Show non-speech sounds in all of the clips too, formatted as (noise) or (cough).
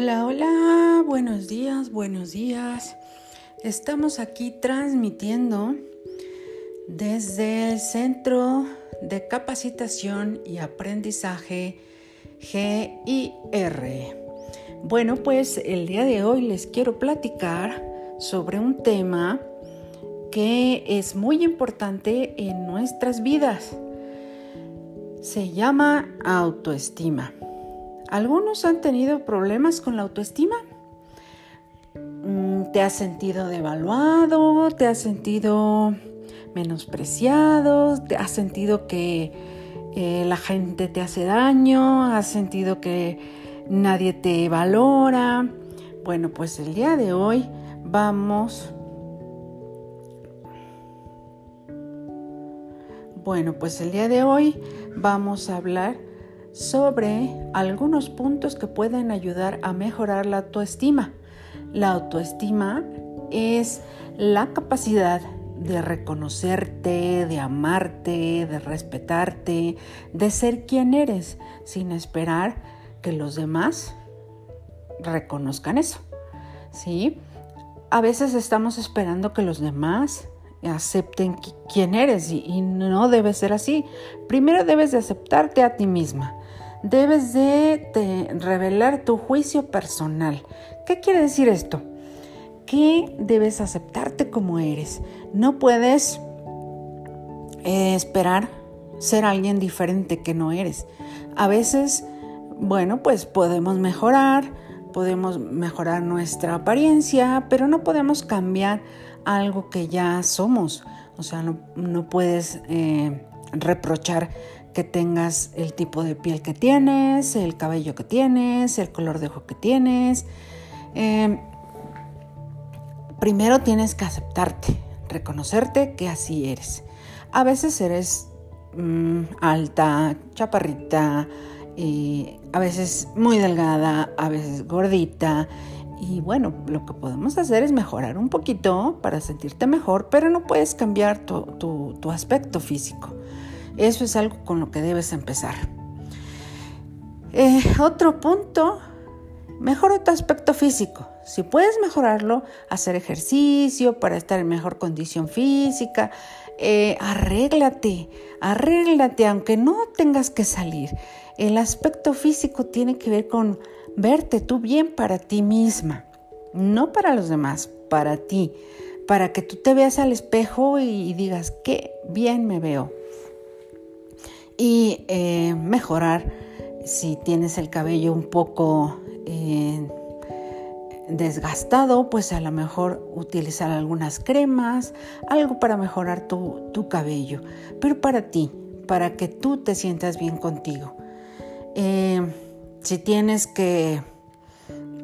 Hola, hola, buenos días, buenos días. Estamos aquí transmitiendo desde el Centro de Capacitación y Aprendizaje GIR. Bueno, pues el día de hoy les quiero platicar sobre un tema que es muy importante en nuestras vidas. Se llama autoestima. Algunos han tenido problemas con la autoestima. Mm, ¿Te has sentido devaluado? ¿Te has sentido menospreciado? ¿Te has sentido que eh, la gente te hace daño? ¿Has sentido que nadie te valora? Bueno, pues el día de hoy vamos... Bueno, pues el día de hoy vamos a hablar sobre algunos puntos que pueden ayudar a mejorar la autoestima. La autoestima es la capacidad de reconocerte, de amarte, de respetarte, de ser quien eres, sin esperar que los demás reconozcan eso. ¿Sí? A veces estamos esperando que los demás acepten quién eres y, no debe ser así. Primero debes de aceptarte a ti misma debes de, revelar tu juicio personal. ¿Qué quiere decir esto? Que debes aceptarte como eres. No puedes eh, esperar ser alguien diferente que no eres. A veces, bueno, pues podemos mejorar, podemos mejorar nuestra apariencia, pero no podemos cambiar algo que ya somos. O sea, no, puedes eh, reprochar que tengas el tipo de piel que tienes, el cabello que tienes, el color de ojo que tienes. Em, primero tienes que aceptarte, reconocerte que así eres. A veces eres mm, alta, chaparrita, y a veces muy delgada, a veces gordita. Y bueno, lo que podemos hacer es mejorar un poquito para sentirte mejor, pero no puedes cambiar tu aspecto físico. Eso es algo con lo que debes empezar. Eh, otro punto, mejora tu aspecto físico. Si puedes mejorarlo, hacer ejercicio para estar en mejor condición física, eh, arréglate, arréglate, aunque no tengas que salir. El aspecto físico tiene que ver con verte tú bien para ti misma, no para los demás, para ti, para que tú te veas al espejo y digas, qué bien me veo y eh, mejorar si tienes el cabello un poco eh, desgastado, pues a lo mejor utilizar algunas cremas, algo para mejorar tu, cabello, pero para ti, para que tú te sientas bien contigo. Eh, si tienes que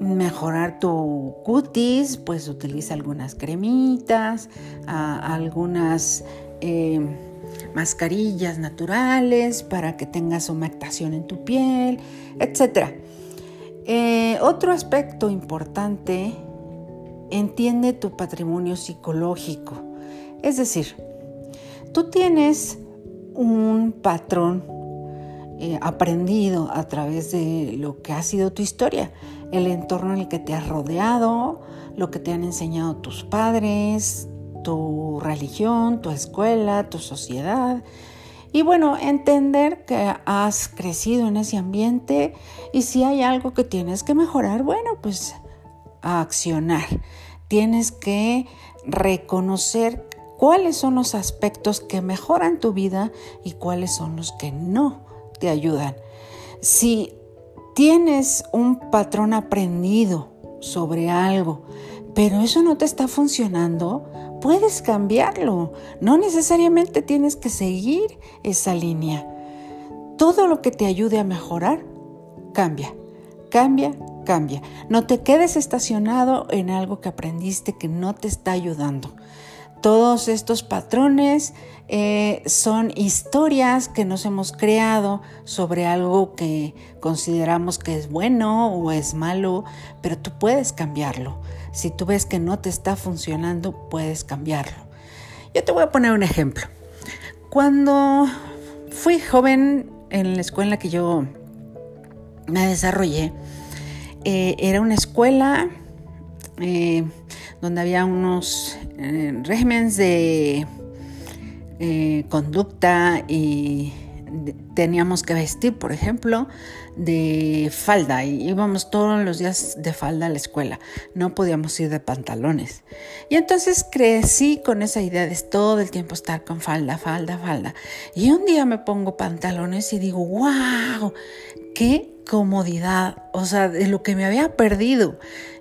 mejorar tu cutis, pues utiliza algunas cremitas, algunas mascarillas naturales para que tengas humectación en tu piel, etc. Eh, otro aspecto importante, entiende tu patrimonio psicológico. Es decir, tú tienes un patrón eh, aprendido a través de lo que ha sido tu historia, el entorno en el que te has rodeado, lo que te han enseñado tus padres, tu religión, tu escuela, tu sociedad. Y bueno, entender que has crecido en ese ambiente y si hay algo que tienes que mejorar, bueno, pues accionar. Tienes que reconocer cuáles son los aspectos que mejoran tu vida y cuáles son los que no te ayudan. Si tienes un patrón aprendido sobre algo, pero eso no te está funcionando, puedes cambiarlo. No necesariamente tienes que seguir esa línea. Todo lo que te ayude a mejorar, cambia, cambia, cambia. No te quedes estacionado en algo que aprendiste que no te está ayudando. Todos estos patrones eh, son historias que nos hemos creado sobre algo que consideramos que es bueno o es malo, pero tú puedes cambiarlo. Si tú ves que no te está funcionando, puedes cambiarlo. Yo te voy a poner un ejemplo. Cuando fui joven en la escuela que yo me desarrollé, eh, era una escuela eh, donde había unos eh, regímenes de conducta y teníamos que vestir, por ejemplo, de falda y íbamos todos los días de falda a la escuela, no podíamos ir de pantalones. Y entonces crecí con esa idea de todo el tiempo estar con falda, falda, falda. Y un día me pongo pantalones y digo, wow, qué comodidad, o sea, de lo que me había perdido.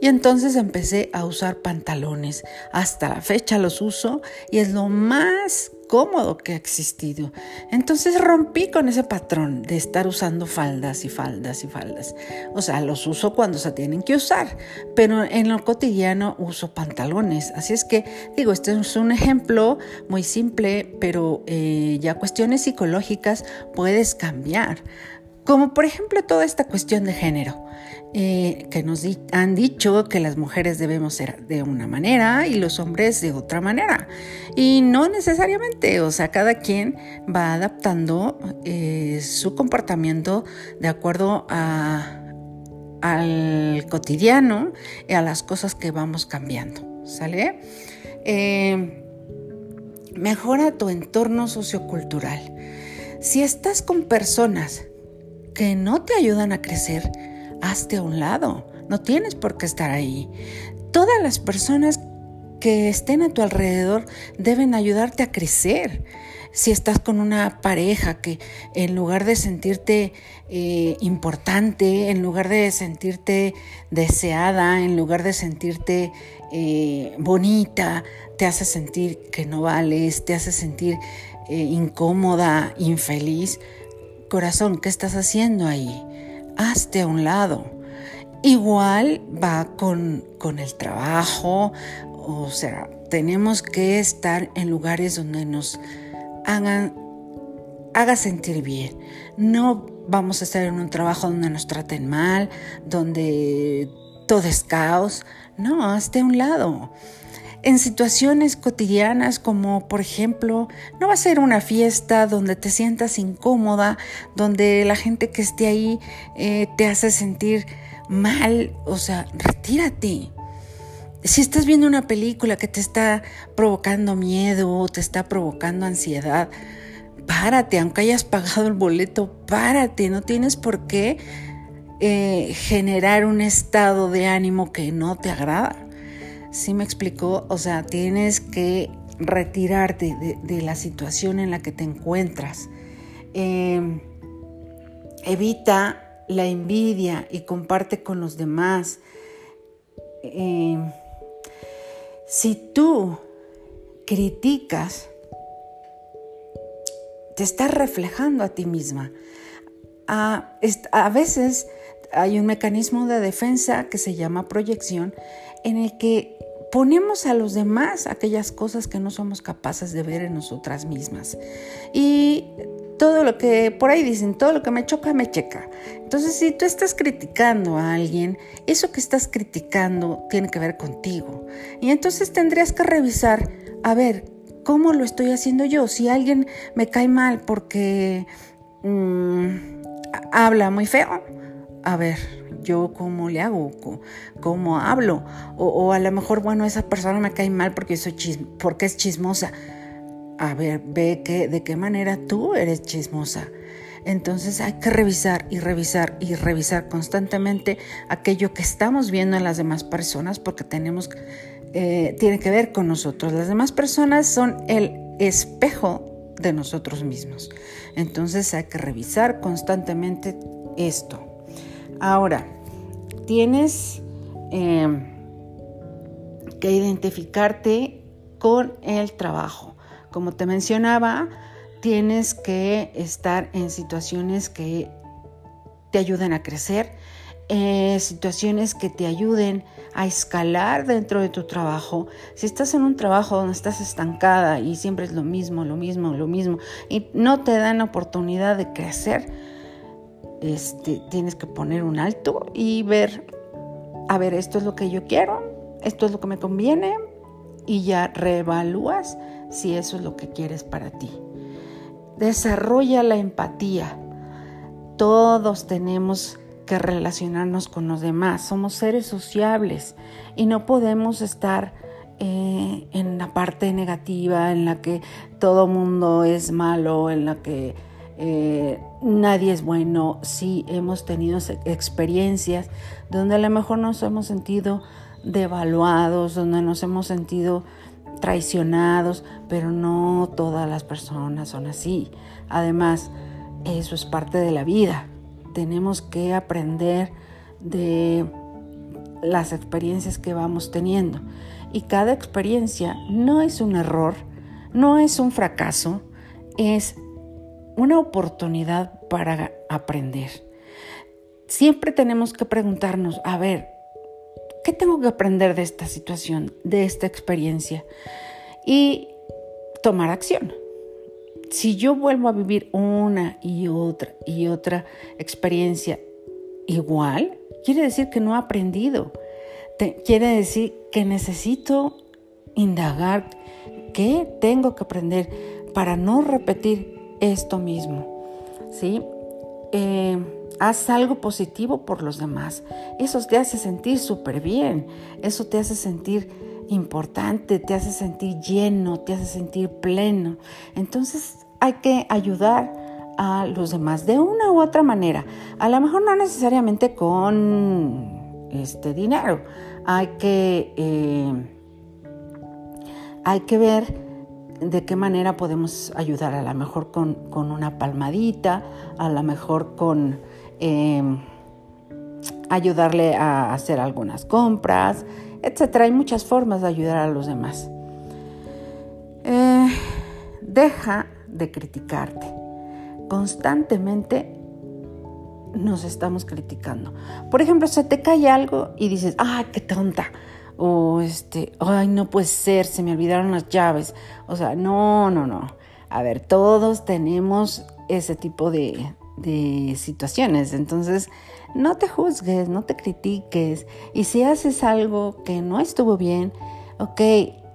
Y entonces empecé a usar pantalones. Hasta la fecha los uso y es lo más cómodo que ha existido. Entonces rompí con ese patrón de estar usando faldas y faldas y faldas. O sea, los uso cuando se tienen que usar, pero en lo cotidiano uso pantalones. Así es que digo, este es un ejemplo muy simple, pero eh, ya cuestiones psicológicas puedes cambiar. Como por ejemplo toda esta cuestión de género, eh, que nos han dicho que las mujeres debemos ser de una manera y los hombres de otra manera. Y no necesariamente, o sea, cada quien va adaptando eh, su comportamiento de acuerdo al cotidiano y a las cosas que vamos cambiando. ¿Sale? Eh, mejora tu entorno sociocultural. Si estás con personas que no te ayudan a crecer, hazte a un lado. No tienes por qué estar ahí. Todas las personas que estén a tu alrededor deben ayudarte a crecer. Si estás con una pareja que en lugar de sentirte eh, importante, en lugar de sentirte deseada, en lugar de sentirte eh, bonita, te hace sentir que no vales, te hace sentir eh, incómoda, infeliz, corazón, ¿qué estás haciendo ahí? Hazte a un lado. Igual va con, con el trabajo, o sea, tenemos que estar en lugares donde nos hagan haga sentir bien. No vamos a estar en un trabajo donde nos traten mal, donde todo es caos. No, hazte a un lado en situaciones cotidianas como por ejemplo, no va a ser una fiesta donde te sientas incómoda, donde la gente que esté ahí eh, te hace sentir mal, o sea, retírate. Si estás viendo una película que te está provocando miedo, te está provocando ansiedad, párate, aunque hayas pagado el boleto, párate, no tienes por qué eh, generar un estado de ánimo que no te agrada. ¿Sí me explicó? O sea, tienes que retirarte de, la situación en la que te encuentras. Em, evita la envidia y comparte con los demás. Em, si tú criticas, te estás reflejando a ti misma. A, a, veces hay un mecanismo de defensa que se llama proyección en el que ponemos a los demás aquellas cosas que no somos capaces de ver en nosotras mismas. Y todo lo que por ahí dicen, todo lo que me choca, me checa. Entonces, si tú estás criticando a alguien, eso que estás criticando tiene que ver contigo. Y entonces tendrías que revisar, a ver, ¿cómo lo estoy haciendo yo? Si alguien me cae mal porque mm, habla muy feo, a ver, yo cómo le hago, cómo, hablo, o, a lo mejor, bueno, esa persona me cae mal porque, soy porque es chismosa. A ver, ve que, de qué manera tú eres chismosa. Entonces hay que revisar y revisar y revisar constantemente aquello que estamos viendo en las demás personas porque tenemos, eh, tiene que ver con nosotros. Las demás personas son el espejo de nosotros mismos. Entonces hay que revisar constantemente esto. Ahora, tienes em, que identificarte con el trabajo. Como te mencionaba, tienes que estar en situaciones que te ayuden a crecer, eh, situaciones que te ayuden a escalar dentro de tu trabajo. Si estás en un trabajo donde estás estancada y siempre es lo mismo, lo mismo, lo mismo, y no te dan oportunidad de crecer, este, tienes que poner un alto y ver, a ver, esto es lo que yo quiero, esto es lo que me conviene y ya reevalúas si eso es lo que quieres para ti. Desarrolla la empatía. Todos tenemos que relacionarnos con los demás. Somos seres sociables y no podemos estar eh, en la parte negativa, en la que todo mundo es malo, en la que eh, nadie es bueno. Sí hemos tenido experiencias donde a lo mejor nos hemos sentido devaluados, donde nos hemos sentido traicionados, pero no todas las personas son así. Además, eso es parte de la vida. Tenemos que aprender de las experiencias que vamos teniendo. Y cada experiencia no es un error, no es un fracaso, es una oportunidad para aprender. Siempre tenemos que preguntarnos, a ver, ¿qué tengo que aprender de esta situación, de esta experiencia? Y tomar acción. Si yo vuelvo a vivir una y otra y otra experiencia igual, quiere decir que no he aprendido. quiere decir que necesito indagar qué tengo que aprender para no repetir esto mismo. ¿Sí? Eh, haz algo positivo por los demás. Eso te hace sentir súper bien. Eso te hace sentir importante, te hace sentir lleno, te hace sentir pleno. Entonces hay que ayudar a los demás de una u otra manera. A lo mejor no necesariamente con este dinero. Hay que, eh, hay que ver de qué manera podemos ayudar. A lo mejor con, una palmadita, a lo mejor con em, ayudarle a hacer algunas compras, etc. Hay muchas formas de ayudar a los demás. Eh, deja de criticarte. Constantemente nos estamos criticando. Por ejemplo, se te cae algo y dices, ¡ay, qué tonta! O este, ¡ay, no puede ser! Se me olvidaron las llaves. O sea, no, no, no. A ver, todos tenemos ese tipo de, de situaciones. Entonces, no te juzgues, no te critiques. Y si haces algo que no estuvo bien, ok,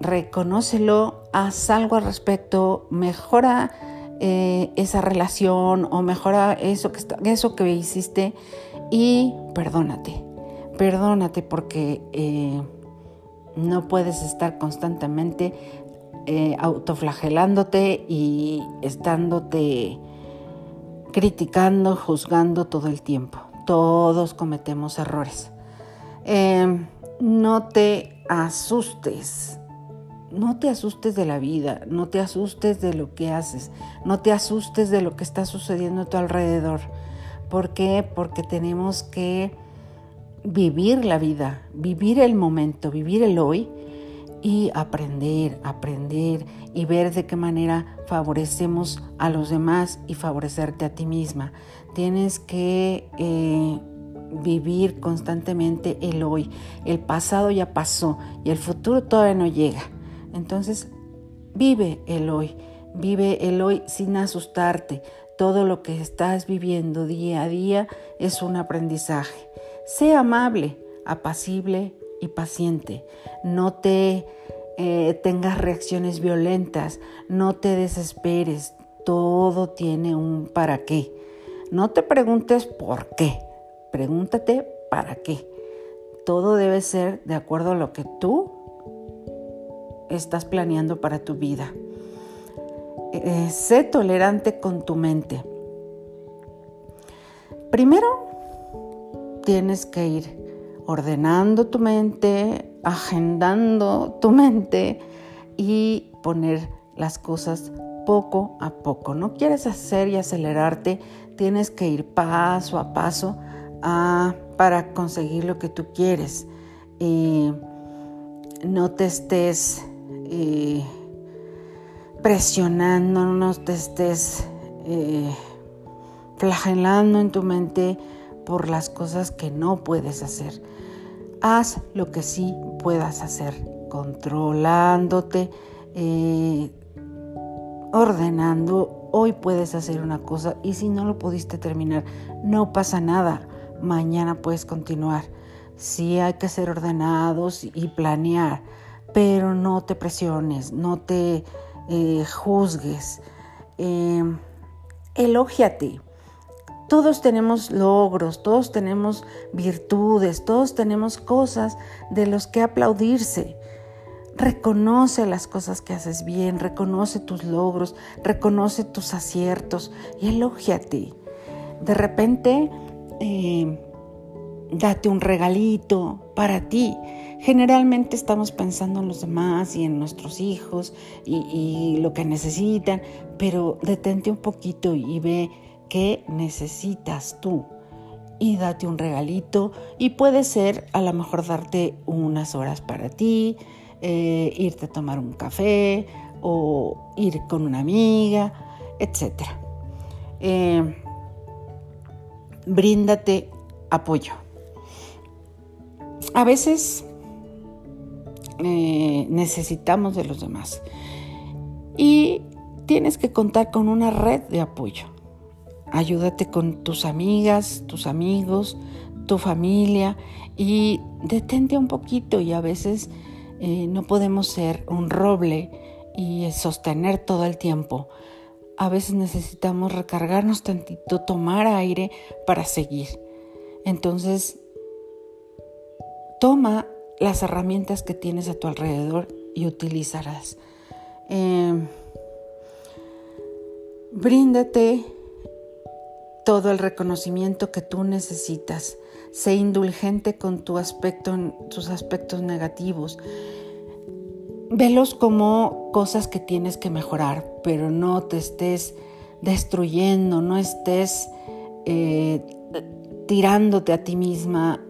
reconócelo, haz algo al respecto, mejora eh, esa relación o mejora eso que, eso que hiciste y perdónate. Perdónate porque eh, no puedes estar constantemente eh, autoflagelándote y estándote criticando, juzgando todo el tiempo. Todos cometemos errores. no te asustes no te asustes de la vida, no te asustes de lo que haces, no te asustes de lo que está sucediendo a tu alrededor. ¿Por qué? Porque tenemos que vivir la vida, vivir el momento, vivir el hoy y aprender, aprender y ver de qué manera favorecemos a los demás y favorecerte a ti misma. Tienes que eh, vivir constantemente el hoy. El pasado ya pasó y el futuro todavía no llega. Entonces, vive el hoy, vive el hoy sin asustarte. Todo lo que estás viviendo día a día es un aprendizaje. Sé amable, apacible y paciente. No te eh, tengas reacciones violentas, no te desesperes. Todo tiene un para qué. No te preguntes por qué, pregúntate para qué. Todo debe ser de acuerdo a lo que tú estás planeando para tu vida. Eh, sé tolerante con tu mente. Primero, tienes que ir ordenando tu mente, agendando tu mente y poner las cosas poco a poco. No quieres hacer y acelerarte, tienes que ir paso a paso ah, para conseguir lo que tú quieres. Y no te estés eh, presionando, no te estés eh, flagelando en tu mente por las cosas que no puedes hacer. Haz lo que sí puedas hacer, controlándote, eh, ordenando. Hoy puedes hacer una cosa y si no lo pudiste terminar, no pasa nada. Mañana puedes continuar. Sí hay que ser ordenados y planear pero no te presiones, no te eh, juzgues. Eh, elógiate. Todos tenemos logros, todos tenemos virtudes, todos tenemos cosas de los que aplaudirse. Reconoce las cosas que haces bien, reconoce tus logros, reconoce tus aciertos y elógiate. De repente, eh, date un regalito para ti. Generalmente estamos pensando en los demás y en nuestros hijos y, lo que necesitan, pero detente un poquito y ve qué necesitas tú y date un regalito y puede ser a lo mejor darte unas horas para ti, eh, irte a tomar un café o ir con una amiga, etc. Eh, bríndate apoyo. A veces eh, necesitamos de los demás y tienes que contar con una red de apoyo. Ayúdate con tus amigas, tus amigos, tu familia y detente un poquito y a veces eh, no podemos ser un roble y sostener todo el tiempo. A veces necesitamos recargarnos tantito, tomar aire para seguir. Entonces, toma las herramientas que tienes a tu alrededor y utilizarás. Em, bríndate todo el reconocimiento que tú necesitas. Sé indulgente con tus aspectos negativos. Velos como cosas que tienes que mejorar, pero no te estés destruyendo, no estés eh, tirándote a ti misma,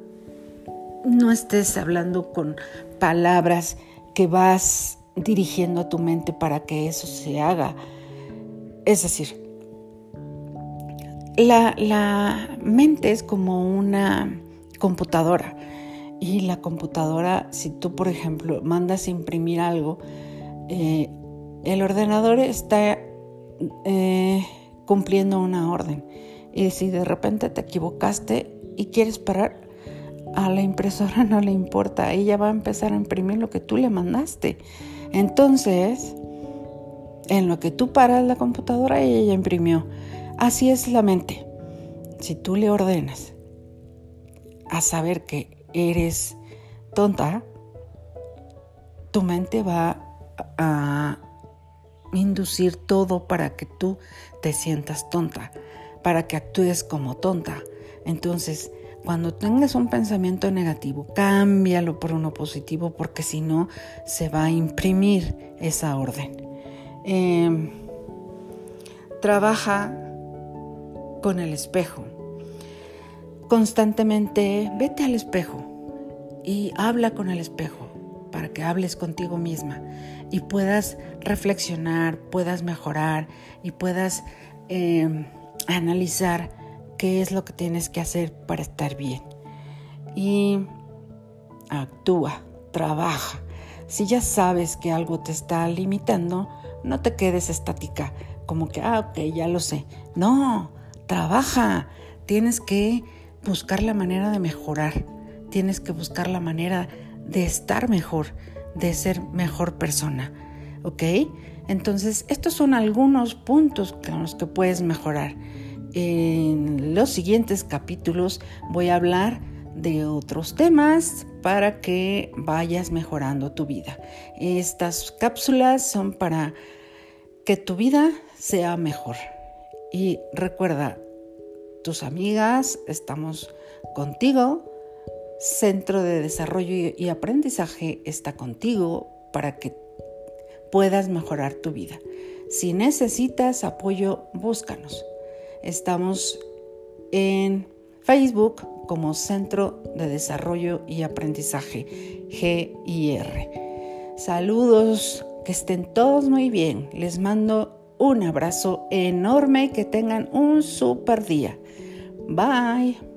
no estés hablando con palabras que vas dirigiendo a tu mente para que eso se haga. Es decir, la, mente es como una computadora y la computadora, si tú por ejemplo mandas a imprimir algo, eh, el ordenador está eh, cumpliendo una orden. Y si de repente te equivocaste y quieres parar, a la impresora (laughs) no le importa, ella va a empezar a imprimir lo que tú le mandaste. Entonces, en lo que tú paras la computadora, ella imprimió. Así es la mente. Si tú le ordenas a saber que eres tonta, tu mente va a inducir todo para que tú te sientas tonta, para que actúes como tonta. Entonces, cuando tengas un pensamiento negativo, cámbialo por uno positivo porque si no, se va a imprimir esa orden. Em, trabaja con el espejo. Constantemente vete al espejo y habla con el espejo para que hables contigo misma y puedas reflexionar, puedas mejorar y puedas eh, analizar qué es lo que tienes que hacer para estar bien. Y actúa, trabaja. Si ya sabes que algo te está limitando, no te quedes estática, como que, ah, ok, ya lo sé. No, trabaja, tienes que buscar la manera de mejorar, tienes que buscar la manera de estar mejor, de ser mejor persona, ¿ok? Entonces, estos son algunos puntos con los que puedes mejorar. En los siguientes capítulos voy a hablar de otros temas para que vayas mejorando tu vida. Estas cápsulas son para que tu vida sea mejor. Y recuerda, tus amigas, estamos contigo. Centro de Desarrollo y Aprendizaje está contigo para que puedas mejorar tu vida. Si necesitas apoyo, búscanos. Estamos en Facebook como Centro de Desarrollo y Aprendizaje, GIR. Saludos, que estén todos muy bien. Les mando un abrazo enorme y que tengan un super día. Bye.